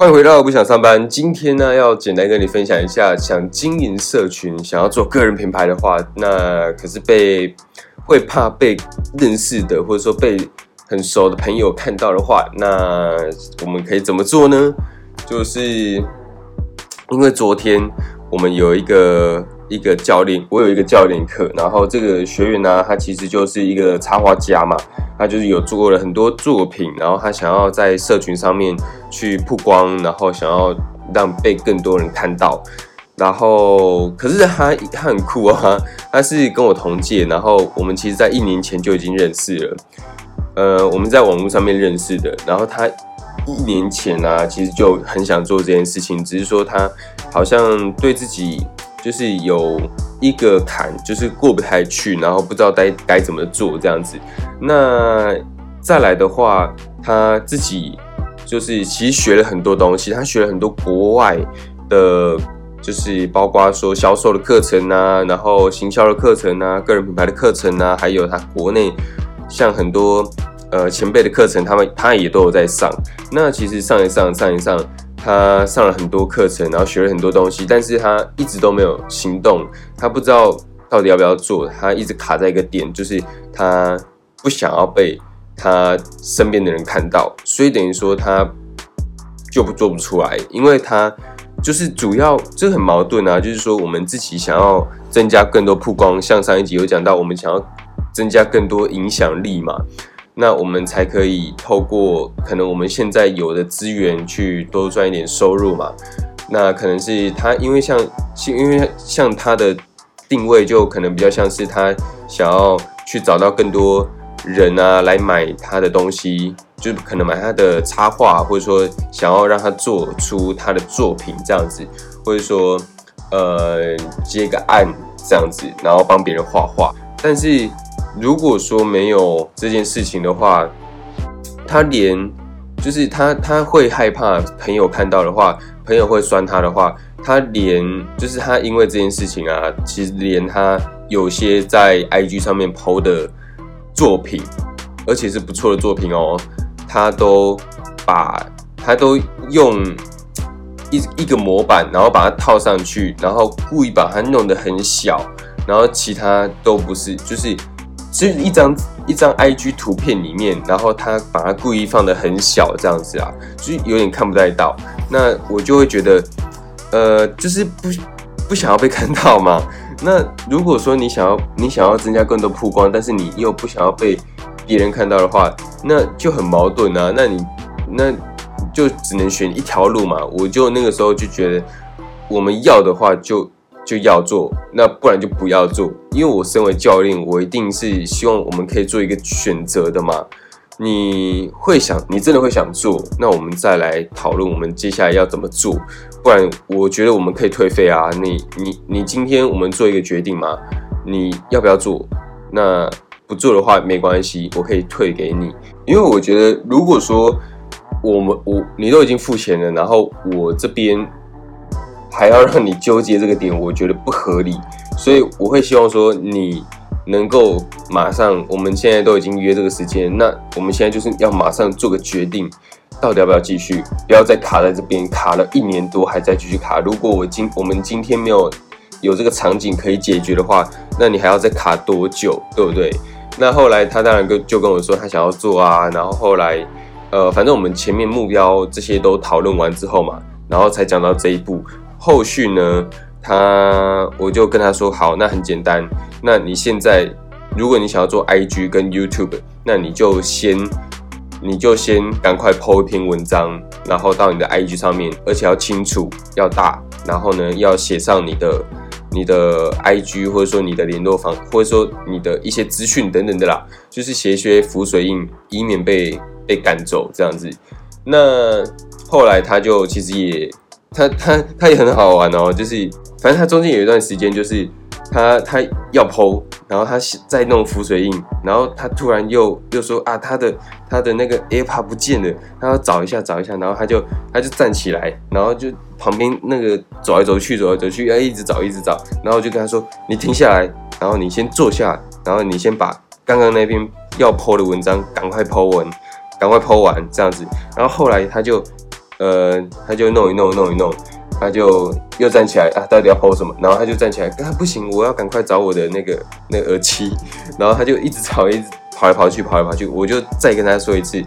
欢迎回到不想上班。今天呢，要简单跟你分享一下，想经营社群、想要做个人品牌的话，那可是被会怕被认识的，或者说被很熟的朋友看到的话，那我们可以怎么做呢？就是因为昨天我们有一个一个教练，我有一个教练课，然后这个学员呢，他其实就是一个插画家嘛。他就是有做了很多作品，然后他想要在社群上面去曝光，然后想要让被更多人看到，然后可是他他很酷啊，他是跟我同届，然后我们其实在一年前就已经认识了，呃，我们在网络上面认识的，然后他一年前啊，其实就很想做这件事情，只是说他好像对自己。就是有一个坎，就是过不太去，然后不知道该该怎么做这样子。那再来的话，他自己就是其实学了很多东西，他学了很多国外的，就是包括说销售的课程啊，然后行销的课程啊，个人品牌的课程啊，还有他国内像很多呃前辈的课程，他们他也都有在上。那其实上一上上一上。他上了很多课程，然后学了很多东西，但是他一直都没有行动。他不知道到底要不要做，他一直卡在一个点，就是他不想要被他身边的人看到，所以等于说他就不做不出来，因为他就是主要这很矛盾啊，就是说我们自己想要增加更多曝光，像上一集有讲到，我们想要增加更多影响力嘛。那我们才可以透过可能我们现在有的资源去多赚一点收入嘛？那可能是他，因为像，因为像他的定位就可能比较像是他想要去找到更多人啊来买他的东西，就可能买他的插画，或者说想要让他做出他的作品这样子，或者说呃接个案这样子，然后帮别人画画，但是。如果说没有这件事情的话，他连就是他他会害怕朋友看到的话，朋友会酸他的话，他连就是他因为这件事情啊，其实连他有些在 IG 上面 PO 的作品，而且是不错的作品哦，他都把他都用一一个模板，然后把它套上去，然后故意把它弄得很小，然后其他都不是，就是。是一张一张 IG 图片里面，然后他把它故意放的很小这样子啊，就是有点看不太到。那我就会觉得，呃，就是不不想要被看到嘛。那如果说你想要你想要增加更多曝光，但是你又不想要被别人看到的话，那就很矛盾啊。那你那就只能选一条路嘛。我就那个时候就觉得，我们要的话就。就要做，那不然就不要做。因为我身为教练，我一定是希望我们可以做一个选择的嘛。你会想，你真的会想做，那我们再来讨论我们接下来要怎么做。不然，我觉得我们可以退费啊。你你你，今天我们做一个决定嘛？你要不要做？那不做的话没关系，我可以退给你。因为我觉得，如果说我们我你都已经付钱了，然后我这边。还要让你纠结这个点，我觉得不合理，所以我会希望说你能够马上，我们现在都已经约这个时间，那我们现在就是要马上做个决定，到底要不要继续，不要再卡在这边，卡了一年多还在继续卡。如果我今我们今天没有有这个场景可以解决的话，那你还要再卡多久，对不对？那后来他当然跟就跟我说他想要做啊，然后后来呃，反正我们前面目标这些都讨论完之后嘛，然后才讲到这一步。后续呢，他我就跟他说好，那很简单，那你现在如果你想要做 IG 跟 YouTube，那你就先你就先赶快 po 一篇文章，然后到你的 IG 上面，而且要清楚要大，然后呢要写上你的你的 IG 或者说你的联络方，或者说你的一些资讯等等的啦，就是写一些浮水印，以免被被赶走这样子。那后来他就其实也。他他他也很好玩哦，就是反正他中间有一段时间，就是他他要剖，然后他在弄浮水印，然后他突然又又说啊，他的他的那个 AirPod 不见了，他要找一下找一下，然后他就他就站起来，然后就旁边那个走来走去走来走去，要一直找一直找，然后就跟他说，你停下来，然后你先坐下，然后你先把刚刚那篇要剖的文章赶快剖完，赶快剖完这样子，然后后来他就。呃，他就弄一弄弄一弄，他就又站起来啊，到底要剖什么？然后他就站起来，啊不行，我要赶快找我的那个那个耳机，然后他就一直吵，一直跑来跑去，跑来跑去，我就再跟他说一次，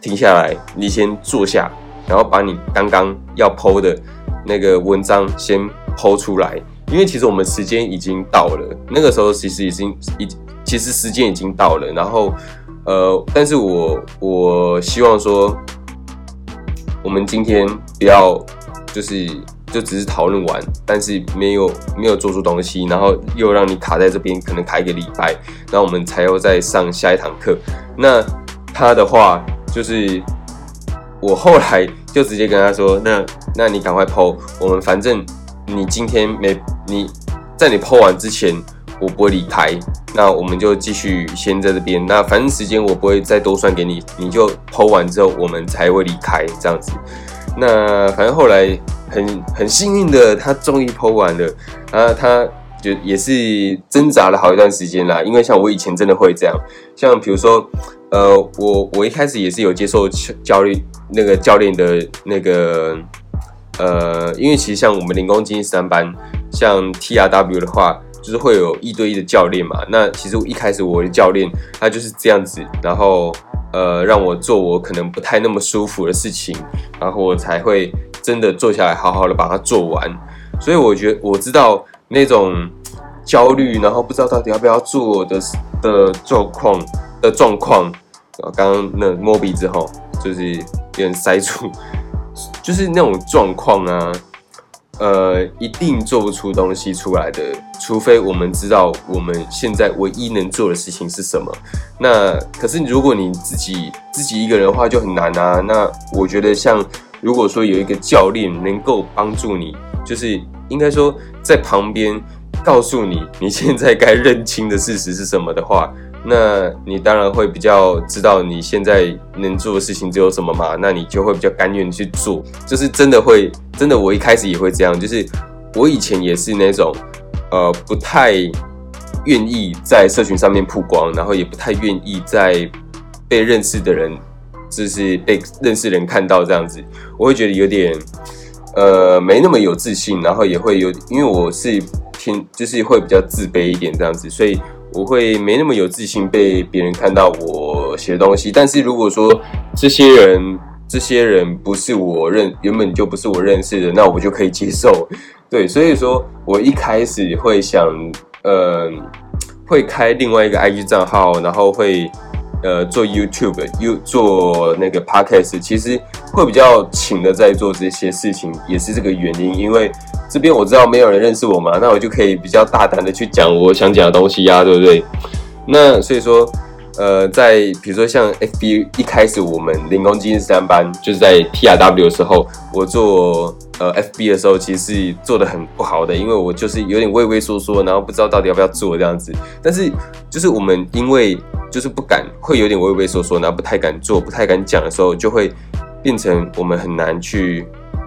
停下来，你先坐下，然后把你刚刚要剖的那个文章先剖出来，因为其实我们时间已经到了，那个时候其实已经已其实时间已经到了，然后呃，但是我我希望说。我们今天不要就是就只是讨论完，但是没有没有做出东西，然后又让你卡在这边，可能卡一个礼拜，然后我们才要再上下一堂课。那他的话就是我后来就直接跟他说，那那你赶快剖，我们反正你今天没你在你剖完之前。我不会离开，那我们就继续先在这边。那反正时间我不会再多算给你，你就剖完之后我们才会离开这样子。那反正后来很很幸运的，他终于剖完了。啊，他就也是挣扎了好一段时间啦。因为像我以前真的会这样，像比如说，呃，我我一开始也是有接受教练那个教练的那个，呃，因为其实像我们零工经济三班，像 T R W 的话。就是会有一对一的教练嘛，那其实一开始我的教练他就是这样子，然后呃让我做我可能不太那么舒服的事情，然后我才会真的坐下来好好的把它做完。所以我觉得我知道那种焦虑，然后不知道到底要不要做的的状况的状况。刚刚那摸鼻子后就是有点塞住，就是那种状况啊。呃，一定做不出东西出来的，除非我们知道我们现在唯一能做的事情是什么。那可是如果你自己自己一个人的话就很难啊。那我觉得像如果说有一个教练能够帮助你，就是应该说在旁边告诉你你现在该认清的事实是什么的话。那你当然会比较知道你现在能做的事情只有什么嘛？那你就会比较甘愿去做，就是真的会，真的我一开始也会这样，就是我以前也是那种，呃，不太愿意在社群上面曝光，然后也不太愿意在被认识的人，就是被认识人看到这样子，我会觉得有点，呃，没那么有自信，然后也会有，因为我是偏，就是会比较自卑一点这样子，所以。我会没那么有自信被别人看到我写的东西，但是如果说这些人这些人不是我认原本就不是我认识的，那我就可以接受。对，所以说我一开始会想，呃，会开另外一个 IG 账号，然后会呃做 YouTube，又做那个 Podcast，其实会比较勤的在做这些事情，也是这个原因，因为。这边我知道没有人认识我嘛，那我就可以比较大胆的去讲我想讲的东西呀，对不对？那所以说，呃，在比如说像 FB 一开始我们零工基金三班，就是在 TRW 的时候，我做呃 FB 的时候，其实是做的很不好的，因为我就是有点畏畏缩缩，然后不知道到底要不要做这样子。但是就是我们因为就是不敢，会有点畏畏缩缩，然后不太敢做，不太敢讲的时候，就会变成我们很难去。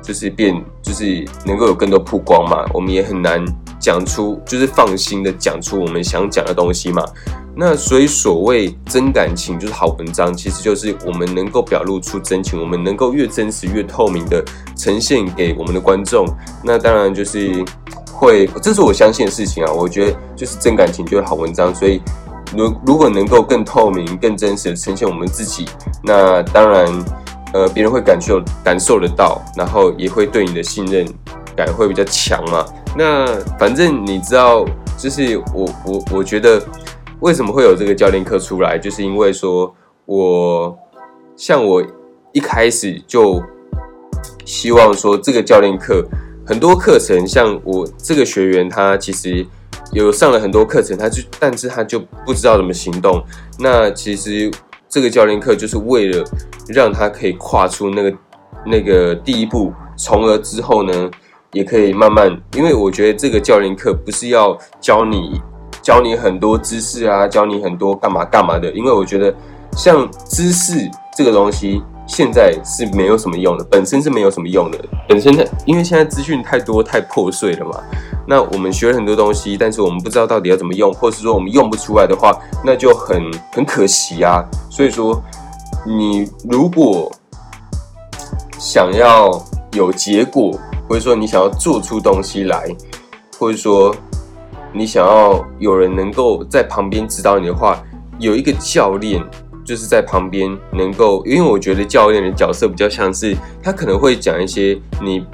就是变，就是能够有更多曝光嘛，我们也很难讲出，就是放心的讲出我们想讲的东西嘛。那所以所谓真感情就是好文章，其实就是我们能够表露出真情，我们能够越真实越透明的呈现给我们的观众。那当然就是会，这是我相信的事情啊。我觉得就是真感情就是好文章，所以如如果能够更透明、更真实的呈现我们自己，那当然。呃，别人会感受感受得到，然后也会对你的信任感会比较强嘛。那反正你知道，就是我我我觉得为什么会有这个教练课出来，就是因为说我像我一开始就希望说这个教练课很多课程，像我这个学员他其实有上了很多课程，他就但是他就不知道怎么行动。那其实。这个教练课就是为了让他可以跨出那个那个第一步，从而之后呢，也可以慢慢。因为我觉得这个教练课不是要教你教你很多知识啊，教你很多干嘛干嘛的。因为我觉得像知识这个东西。现在是没有什么用的，本身是没有什么用的，本身的，因为现在资讯太多太破碎了嘛。那我们学了很多东西，但是我们不知道到底要怎么用，或是说我们用不出来的话，那就很很可惜啊。所以说，你如果想要有结果，或者说你想要做出东西来，或者说你想要有人能够在旁边指导你的话，有一个教练就是在旁边能够，因为我觉得教练的角色比较像是他可能会讲一些你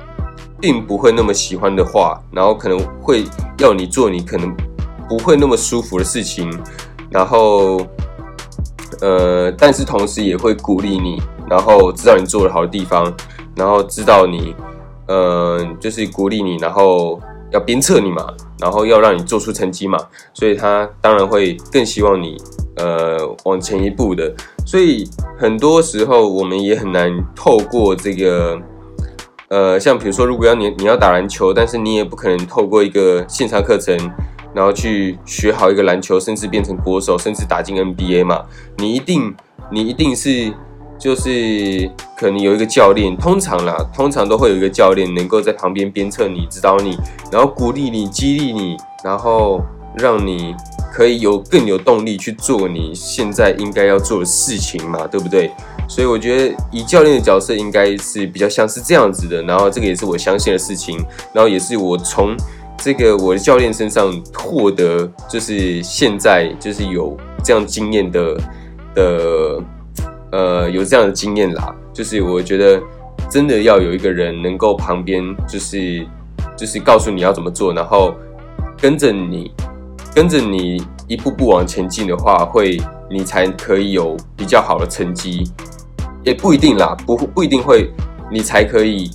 并不会那么喜欢的话，然后可能会要你做你可能不会那么舒服的事情，然后呃，但是同时也会鼓励你。然后知道你做的好的地方，然后知道你，呃，就是鼓励你，然后要鞭策你嘛，然后要让你做出成绩嘛，所以他当然会更希望你，呃，往前一步的。所以很多时候我们也很难透过这个，呃，像比如说，如果要你你要打篮球，但是你也不可能透过一个线上课程，然后去学好一个篮球，甚至变成国手，甚至打进 NBA 嘛，你一定你一定是。就是可能有一个教练，通常啦，通常都会有一个教练能够在旁边鞭策你、指导你，然后鼓励你、激励你，然后让你可以有更有动力去做你现在应该要做的事情嘛，对不对？所以我觉得以教练的角色应该是比较像是这样子的，然后这个也是我相信的事情，然后也是我从这个我的教练身上获得，就是现在就是有这样经验的的。呃，有这样的经验啦，就是我觉得真的要有一个人能够旁边，就是就是告诉你要怎么做，然后跟着你，跟着你一步步往前进的话，会你才可以有比较好的成绩，也不一定啦，不不一定会，你才可以，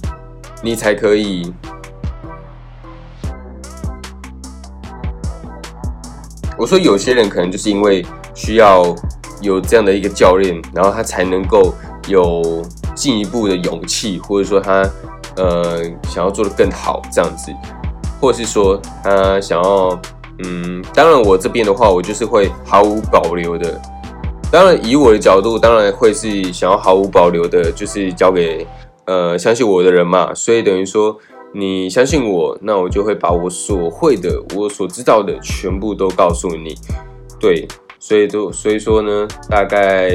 你才可以。我说有些人可能就是因为需要。有这样的一个教练，然后他才能够有进一步的勇气，或者说他呃想要做的更好这样子，或者是说他想要嗯，当然我这边的话，我就是会毫无保留的。当然以我的角度，当然会是想要毫无保留的，就是交给呃相信我的人嘛。所以等于说你相信我，那我就会把我所会的、我所知道的全部都告诉你，对。所以都所以说呢，大概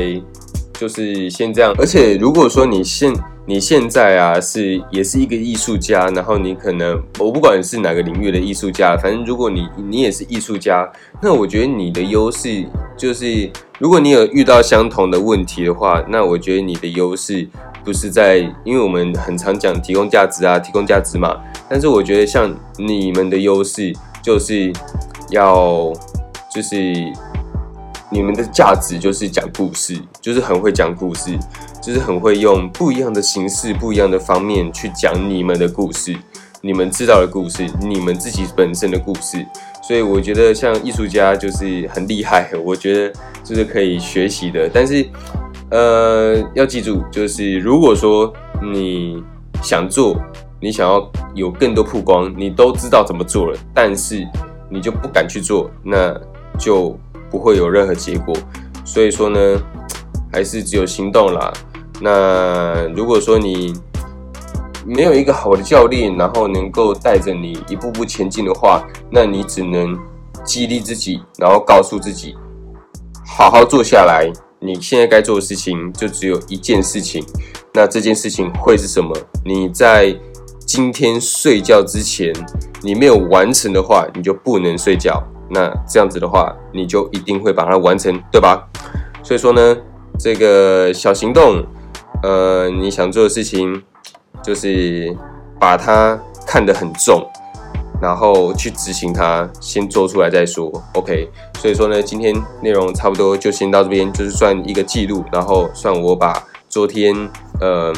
就是先这样。而且如果说你现你现在啊是也是一个艺术家，然后你可能我不管是哪个领域的艺术家，反正如果你你也是艺术家，那我觉得你的优势就是，如果你有遇到相同的问题的话，那我觉得你的优势不是在，因为我们很常讲提供价值啊，提供价值嘛。但是我觉得像你们的优势就是要就是。你们的价值就是讲故事，就是很会讲故事，就是很会用不一样的形式、不一样的方面去讲你们的故事，你们知道的故事，你们自己本身的故事。所以我觉得像艺术家就是很厉害，我觉得就是可以学习的。但是，呃，要记住，就是如果说你想做，你想要有更多曝光，你都知道怎么做了，但是你就不敢去做，那就。不会有任何结果，所以说呢，还是只有行动啦。那如果说你没有一个好的教练，然后能够带着你一步步前进的话，那你只能激励自己，然后告诉自己，好好坐下来。你现在该做的事情就只有一件事情，那这件事情会是什么？你在今天睡觉之前，你没有完成的话，你就不能睡觉。那这样子的话，你就一定会把它完成，对吧？所以说呢，这个小行动，呃，你想做的事情，就是把它看得很重，然后去执行它，先做出来再说。OK，所以说呢，今天内容差不多就先到这边，就是算一个记录，然后算我把昨天，嗯，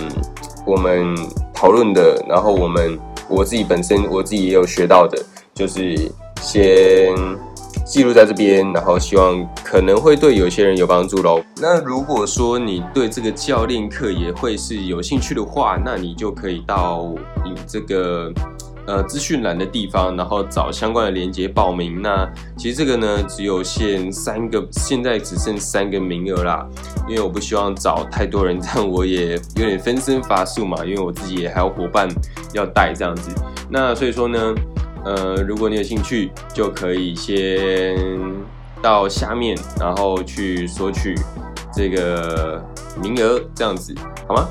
我们讨论的，然后我们我自己本身我自己也有学到的，就是。先记录在这边，然后希望可能会对有些人有帮助喽。那如果说你对这个教练课也会是有兴趣的话，那你就可以到你这个呃资讯栏的地方，然后找相关的链接报名。那其实这个呢，只有限三个，现在只剩三个名额啦。因为我不希望找太多人，这样我也有点分身乏术嘛。因为我自己也还有伙伴要带这样子。那所以说呢。呃，如果你有兴趣，就可以先到下面，然后去索取这个名额，这样子好吗？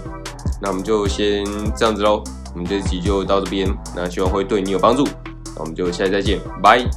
那我们就先这样子喽，我们这集就到这边，那希望会对你有帮助，那我们就下期再见，拜。